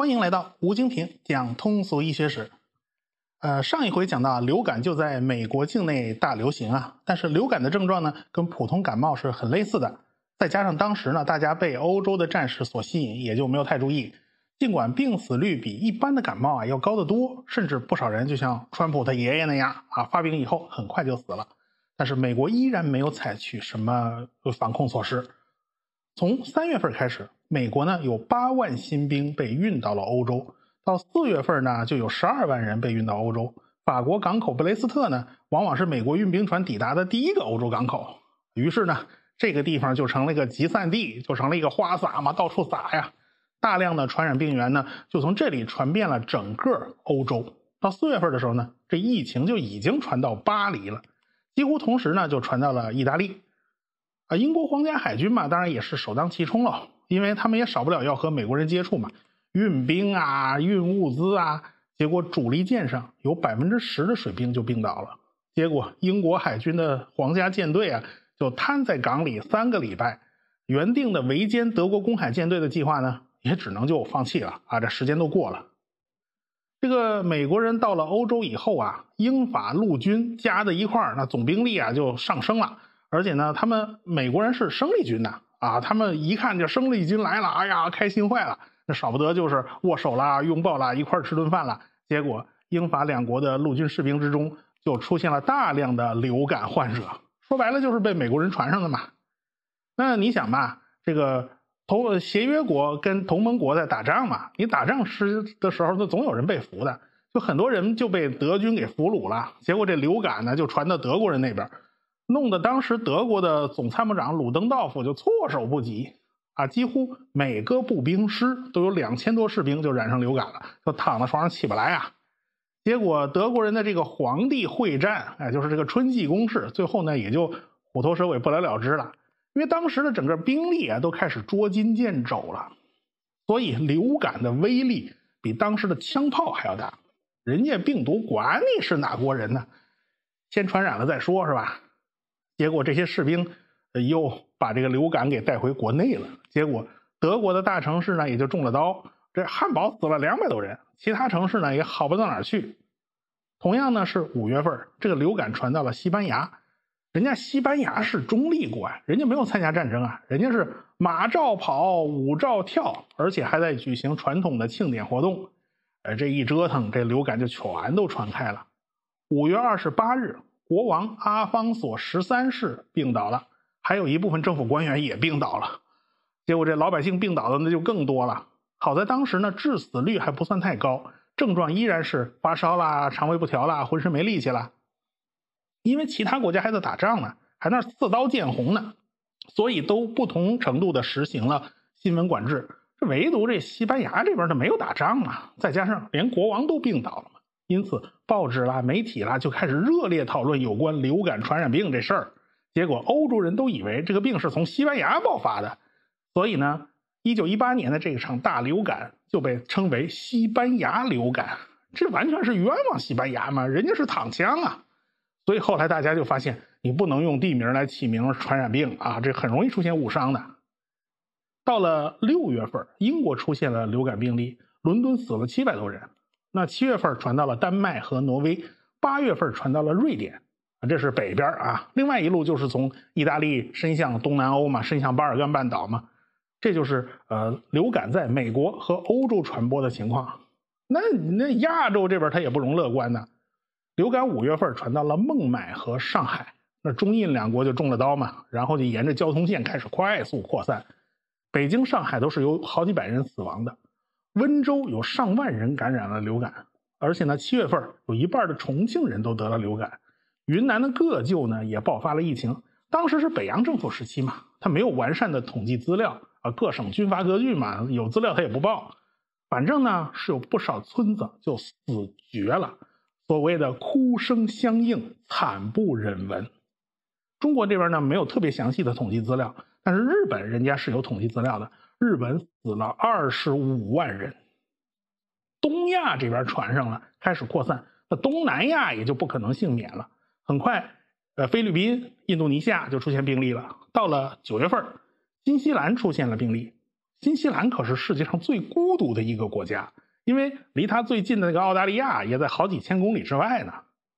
欢迎来到吴京平讲通俗医学史。呃，上一回讲到流感就在美国境内大流行啊，但是流感的症状呢，跟普通感冒是很类似的。再加上当时呢，大家被欧洲的战事所吸引，也就没有太注意。尽管病死率比一般的感冒啊要高得多，甚至不少人就像川普他爷爷那样啊，发病以后很快就死了。但是美国依然没有采取什么防控措施。从三月份开始。美国呢有八万新兵被运到了欧洲，到四月份呢就有十二万人被运到欧洲。法国港口布雷斯特呢，往往是美国运兵船抵达的第一个欧洲港口。于是呢，这个地方就成了一个集散地，就成了一个花洒嘛，到处撒呀。大量的传染病源呢，就从这里传遍了整个欧洲。到四月份的时候呢，这疫情就已经传到巴黎了，几乎同时呢就传到了意大利。啊，英国皇家海军嘛，当然也是首当其冲了。因为他们也少不了要和美国人接触嘛，运兵啊，运物资啊，结果主力舰上有百分之十的水兵就病倒了。结果英国海军的皇家舰队啊，就瘫在港里三个礼拜。原定的围歼德国公海舰队的计划呢，也只能就放弃了啊，这时间都过了。这个美国人到了欧洲以后啊，英法陆军加在一块儿，那总兵力啊就上升了，而且呢，他们美国人是生力军呐。啊他们一看这生力军来了，哎呀，开心坏了，那少不得就是握手啦、拥抱啦、一块儿吃顿饭了。结果英法两国的陆军士兵之中就出现了大量的流感患者，说白了就是被美国人传上的嘛。那你想吧，这个同协约国跟同盟国在打仗嘛，你打仗时的时候，那总有人被俘的，就很多人就被德军给俘虏了。结果这流感呢，就传到德国人那边。弄得当时德国的总参谋长鲁登道夫就措手不及啊！几乎每个步兵师都有两千多士兵就染上流感了，就躺在床上起不来啊！结果德国人的这个皇帝会战，哎，就是这个春季攻势，最后呢也就虎头蛇尾，不了了之了。因为当时的整个兵力啊都开始捉襟见肘了，所以流感的威力比当时的枪炮还要大。人家病毒管你是哪国人呢，先传染了再说，是吧？结果这些士兵又把这个流感给带回国内了。结果德国的大城市呢也就中了刀，这汉堡死了两百多人，其他城市呢也好不到哪儿去。同样呢是五月份，这个流感传到了西班牙，人家西班牙是中立国啊，人家没有参加战争啊，人家是马照跑，舞照跳，而且还在举行传统的庆典活动。呃，这一折腾，这流感就全都传开了。五月二十八日。国王阿方索十三世病倒了，还有一部分政府官员也病倒了。结果这老百姓病倒的那就更多了。好在当时呢，致死率还不算太高，症状依然是发烧啦、肠胃不调啦、浑身没力气啦。因为其他国家还在打仗呢，还那刺刀见红呢，所以都不同程度的实行了新闻管制。这唯独这西班牙这边它没有打仗啊，再加上连国王都病倒了嘛。因此，报纸啦、媒体啦就开始热烈讨论有关流感传染病这事儿。结果，欧洲人都以为这个病是从西班牙爆发的，所以呢，一九一八年的这场大流感就被称为“西班牙流感”。这完全是冤枉西班牙嘛，人家是躺枪啊。所以后来大家就发现，你不能用地名来起名传染病啊，这很容易出现误伤的。到了六月份，英国出现了流感病例，伦敦死了七百多人。那七月份传到了丹麦和挪威，八月份传到了瑞典，这是北边啊。另外一路就是从意大利伸向东南欧嘛，伸向巴尔干半岛嘛。这就是呃流感在美国和欧洲传播的情况。那那亚洲这边它也不容乐观呢。流感五月份传到了孟买和上海，那中印两国就中了刀嘛，然后就沿着交通线开始快速扩散。北京、上海都是有好几百人死亡的。温州有上万人感染了流感，而且呢，七月份有一半的重庆人都得了流感。云南的个旧呢也爆发了疫情。当时是北洋政府时期嘛，他没有完善的统计资料啊，各省军阀割据嘛，有资料他也不报。反正呢是有不少村子就死绝了，所谓的哭声相应，惨不忍闻。中国这边呢没有特别详细的统计资料，但是日本人家是有统计资料的。日本死了二十五万人，东亚这边传上了，开始扩散，那东南亚也就不可能幸免了。很快，呃，菲律宾、印度尼西亚就出现病例了。到了九月份，新西兰出现了病例，新西兰可是世界上最孤独的一个国家，因为离它最近的那个澳大利亚也在好几千公里之外呢。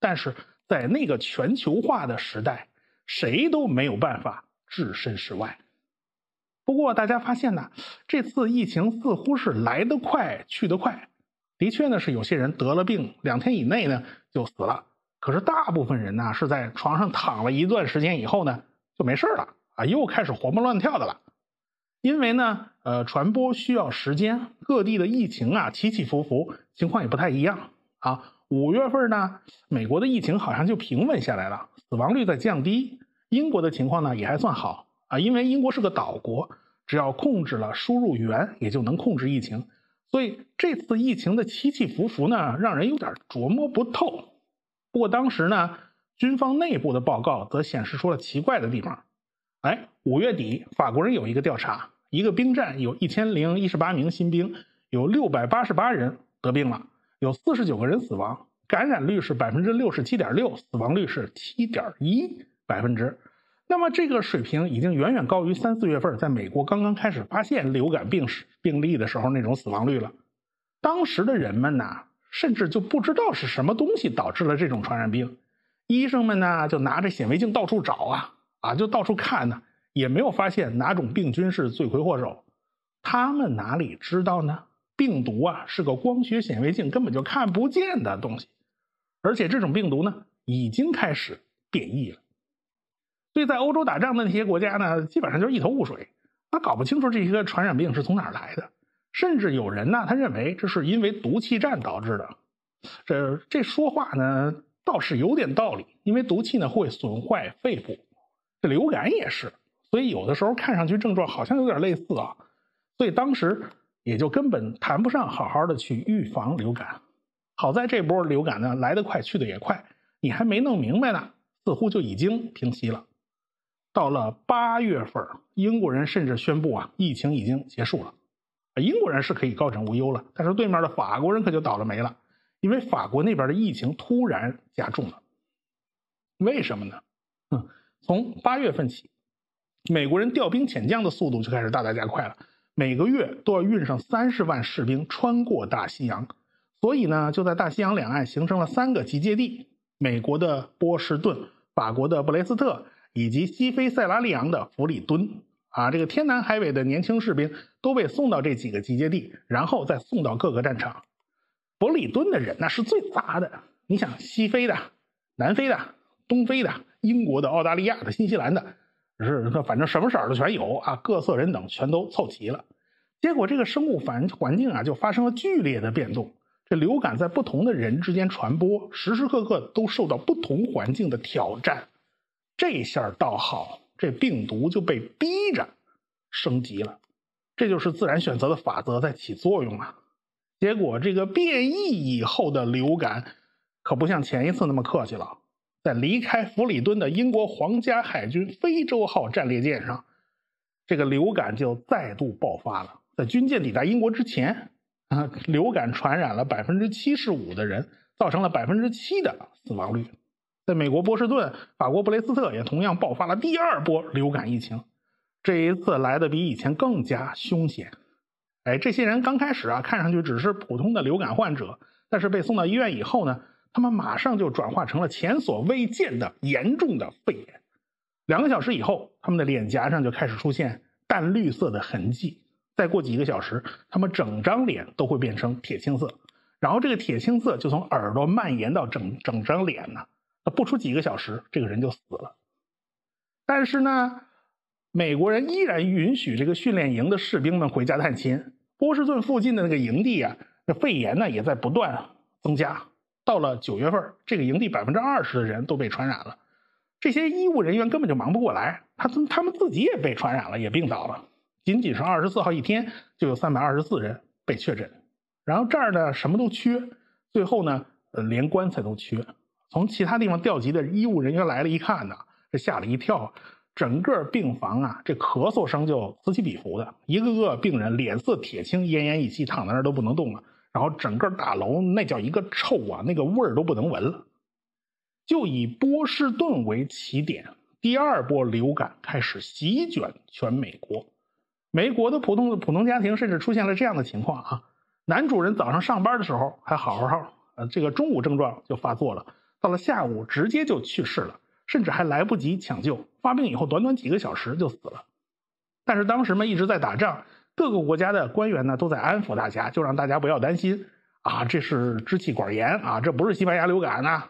但是在那个全球化的时代，谁都没有办法置身事外。不过大家发现呢，这次疫情似乎是来得快去得快。的确呢，是有些人得了病，两天以内呢就死了。可是大部分人呢是在床上躺了一段时间以后呢就没事了啊，又开始活蹦乱跳的了。因为呢，呃，传播需要时间，各地的疫情啊起起伏伏，情况也不太一样啊。五月份呢，美国的疫情好像就平稳下来了，死亡率在降低。英国的情况呢也还算好啊，因为英国是个岛国，只要控制了输入源，也就能控制疫情。所以这次疫情的起起伏伏呢，让人有点琢磨不透。不过当时呢，军方内部的报告则显示出了奇怪的地方。哎，五月底，法国人有一个调查，一个兵站有一千零一十八名新兵，有六百八十八人得病了，有四十九个人死亡，感染率是百分之六十七点六，死亡率是七点一百分之。那么这个水平已经远远高于三四月份在美国刚刚开始发现流感病史病例的时候那种死亡率了。当时的人们呢？甚至就不知道是什么东西导致了这种传染病，医生们呢就拿着显微镜到处找啊啊，就到处看呢，也没有发现哪种病菌是罪魁祸首。他们哪里知道呢？病毒啊是个光学显微镜根本就看不见的东西，而且这种病毒呢已经开始变异了。所以在欧洲打仗的那些国家呢，基本上就是一头雾水，他搞不清楚这些传染病是从哪儿来的。甚至有人呢，他认为这是因为毒气战导致的。这这说话呢倒是有点道理，因为毒气呢会损坏肺部，这流感也是，所以有的时候看上去症状好像有点类似啊。所以当时也就根本谈不上好好的去预防流感。好在这波流感呢来得快去得也快，你还没弄明白呢，似乎就已经平息了。到了八月份，英国人甚至宣布啊，疫情已经结束了。英国人是可以高枕无忧了，但是对面的法国人可就倒了霉了，因为法国那边的疫情突然加重了。为什么呢？嗯，从八月份起，美国人调兵遣将的速度就开始大大加快了，每个月都要运上三十万士兵穿过大西洋，所以呢，就在大西洋两岸形成了三个集结地：美国的波士顿、法国的布雷斯特以及西非塞拉利昂的弗里敦。啊，这个天南海北的年轻士兵都被送到这几个集结地，然后再送到各个战场。伯里敦的人那是最杂的，你想西非的、南非的、东非的、英国的、澳大利亚的、新西兰的，是反正什么色儿的全有啊，各色人等全都凑齐了。结果这个生物环环境啊就发生了剧烈的变动，这流感在不同的人之间传播，时时刻刻都受到不同环境的挑战。这下倒好。这病毒就被逼着升级了，这就是自然选择的法则在起作用啊。结果这个变异以后的流感可不像前一次那么客气了，在离开弗里敦的英国皇家海军非洲号战列舰上，这个流感就再度爆发了。在军舰抵达英国之前，啊，流感传染了百分之七十五的人，造成了百分之七的死亡率。在美国波士顿、法国布雷斯特也同样爆发了第二波流感疫情，这一次来的比以前更加凶险。哎，这些人刚开始啊，看上去只是普通的流感患者，但是被送到医院以后呢，他们马上就转化成了前所未见的严重的肺炎。两个小时以后，他们的脸颊上就开始出现淡绿色的痕迹，再过几个小时，他们整张脸都会变成铁青色，然后这个铁青色就从耳朵蔓延到整整张脸呢。不出几个小时，这个人就死了。但是呢，美国人依然允许这个训练营的士兵们回家探亲。波士顿附近的那个营地啊，那肺炎呢也在不断增加。到了九月份，这个营地百分之二十的人都被传染了。这些医务人员根本就忙不过来，他他们自己也被传染了，也病倒了。仅仅是二十四号一天，就有三百二十四人被确诊。然后这儿呢，什么都缺，最后呢，呃，连棺材都缺。从其他地方调集的医务人员来了，一看呢，这吓了一跳，整个病房啊，这咳嗽声就此起彼伏的，一个个病人脸色铁青，奄奄一息，躺在那儿都不能动了。然后整个大楼那叫一个臭啊，那个味儿都不能闻了。就以波士顿为起点，第二波流感开始席卷全美国。美国的普通的普通家庭甚至出现了这样的情况啊，男主人早上上班的时候还好好好，呃，这个中午症状就发作了，到了下午直接就去世了，甚至还来不及抢救，发病以后短短几个小时就死了。但是当时呢一直在打仗，各个国家的官员呢都在安抚大家，就让大家不要担心啊，这是支气管炎啊，这不是西班牙流感呐，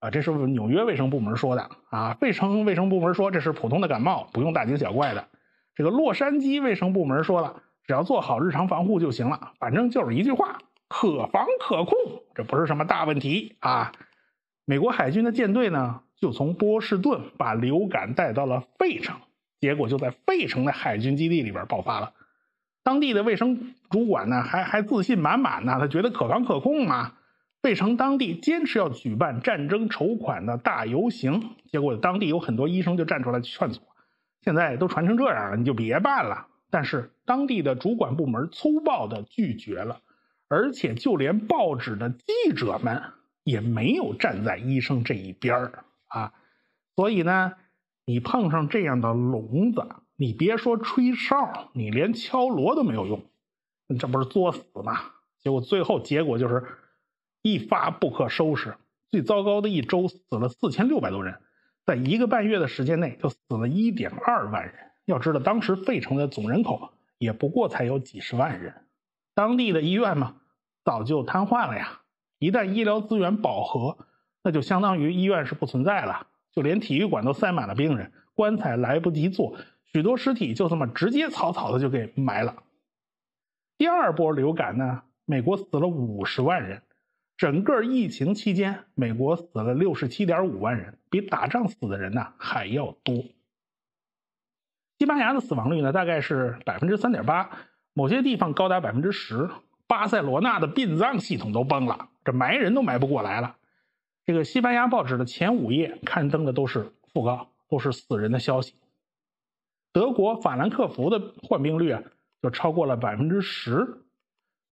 啊，这是纽约卫生部门说的啊，费城卫生部门说这是普通的感冒，不用大惊小怪的。这个洛杉矶卫生部门说了，只要做好日常防护就行了，反正就是一句话，可防可控，这不是什么大问题啊。美国海军的舰队呢，就从波士顿把流感带到了费城。结果就在费城的海军基地里边爆发了，当地的卫生主管呢还还自信满满呢，他觉得可防可控嘛。费城当地坚持要举办战争筹款的大游行，结果当地有很多医生就站出来劝阻，现在都传成这样了，你就别办了。但是当地的主管部门粗暴的拒绝了，而且就连报纸的记者们也没有站在医生这一边啊，所以呢。你碰上这样的聋子，你别说吹哨，你连敲锣都没有用，这不是作死吗？结果最后结果就是一发不可收拾。最糟糕的一周死了四千六百多人，在一个半月的时间内就死了一点二万人。要知道当时费城的总人口也不过才有几十万人，当地的医院嘛早就瘫痪了呀。一旦医疗资源饱和，那就相当于医院是不存在了。就连体育馆都塞满了病人，棺材来不及做，许多尸体就这么直接草草的就给埋了。第二波流感呢，美国死了五十万人，整个疫情期间，美国死了六十七点五万人，比打仗死的人呢还要多。西班牙的死亡率呢大概是百分之三点八，某些地方高达百分之十。巴塞罗那的殡葬系统都崩了，这埋人都埋不过来了。这个西班牙报纸的前五页刊登的都是讣告，都是死人的消息。德国法兰克福的患病率啊，就超过了百分之十，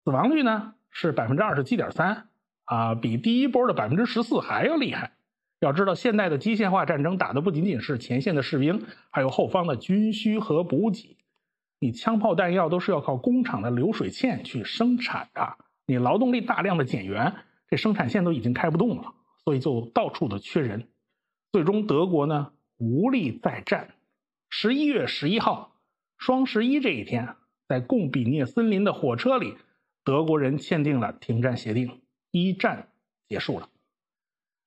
死亡率呢是百分之二十七点三啊，比第一波的百分之十四还要厉害。要知道，现代的机械化战争打的不仅仅是前线的士兵，还有后方的军需和补给。你枪炮弹药都是要靠工厂的流水线去生产的，你劳动力大量的减员，这生产线都已经开不动了。所以就到处的缺人，最终德国呢无力再战。十一月十一号，双十一这一天，在贡比涅森林的火车里，德国人签订了停战协定，一战结束了。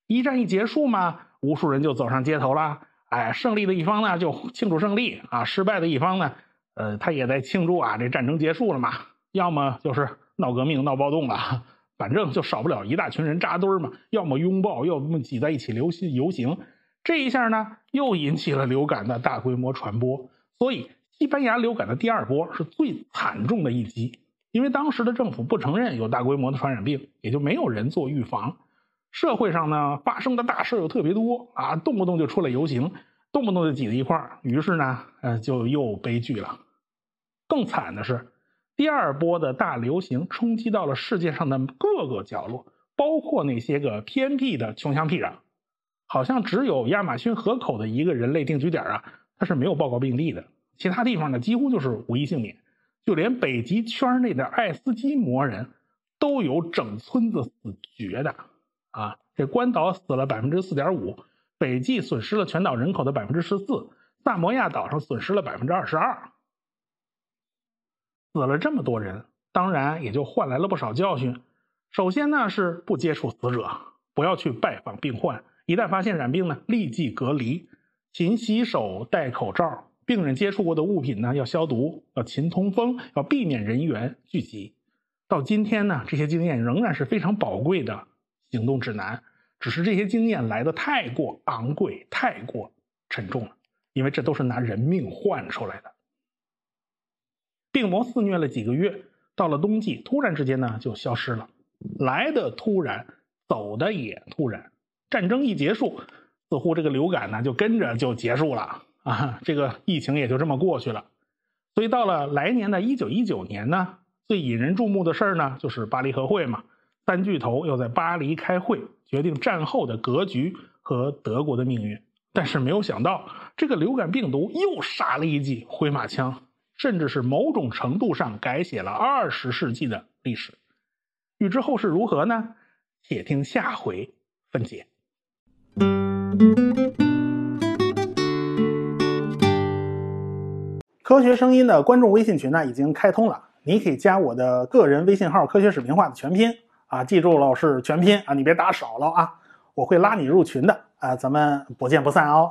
一战一结束嘛，无数人就走上街头了。哎，胜利的一方呢就庆祝胜利啊，失败的一方呢，呃，他也在庆祝啊，这战争结束了嘛。要么就是闹革命、闹暴动了。反正就少不了一大群人扎堆儿嘛，要么拥抱，要么挤在一起流行游行。这一下呢，又引起了流感的大规模传播。所以，西班牙流感的第二波是最惨重的一击，因为当时的政府不承认有大规模的传染病，也就没有人做预防。社会上呢，发生的大事又特别多啊，动不动就出来游行，动不动就挤在一块儿，于是呢，呃，就又悲剧了。更惨的是。第二波的大流行冲击到了世界上的各个角落，包括那些个偏僻的穷乡僻壤，好像只有亚马逊河口的一个人类定居点啊，它是没有报告病例的，其他地方呢几乎就是无一幸免，就连北极圈内的爱斯基摩人都有整村子死绝的啊！这关岛死了百分之四点五，北极损失了全岛人口的百分之十四，萨摩亚岛上损失了百分之二十二。死了这么多人，当然也就换来了不少教训。首先呢是不接触死者，不要去拜访病患。一旦发现染病呢，立即隔离，勤洗手，戴口罩。病人接触过的物品呢要消毒，要勤通风，要避免人员聚集。到今天呢，这些经验仍然是非常宝贵的行动指南。只是这些经验来的太过昂贵，太过沉重了，因为这都是拿人命换出来的。病魔肆虐了几个月，到了冬季，突然之间呢就消失了，来的突然，走的也突然。战争一结束，似乎这个流感呢就跟着就结束了啊，这个疫情也就这么过去了。所以到了来年的一九一九年呢，最引人注目的事儿呢就是巴黎和会嘛，三巨头要在巴黎开会，决定战后的格局和德国的命运。但是没有想到，这个流感病毒又杀了一剂回马枪。甚至是某种程度上改写了二十世纪的历史。欲知后事如何呢？且听下回分解。科学声音的观众微信群呢已经开通了，你可以加我的个人微信号“科学史评话”的全拼啊，记住了是全拼啊，你别打少了啊，我会拉你入群的啊，咱们不见不散哦。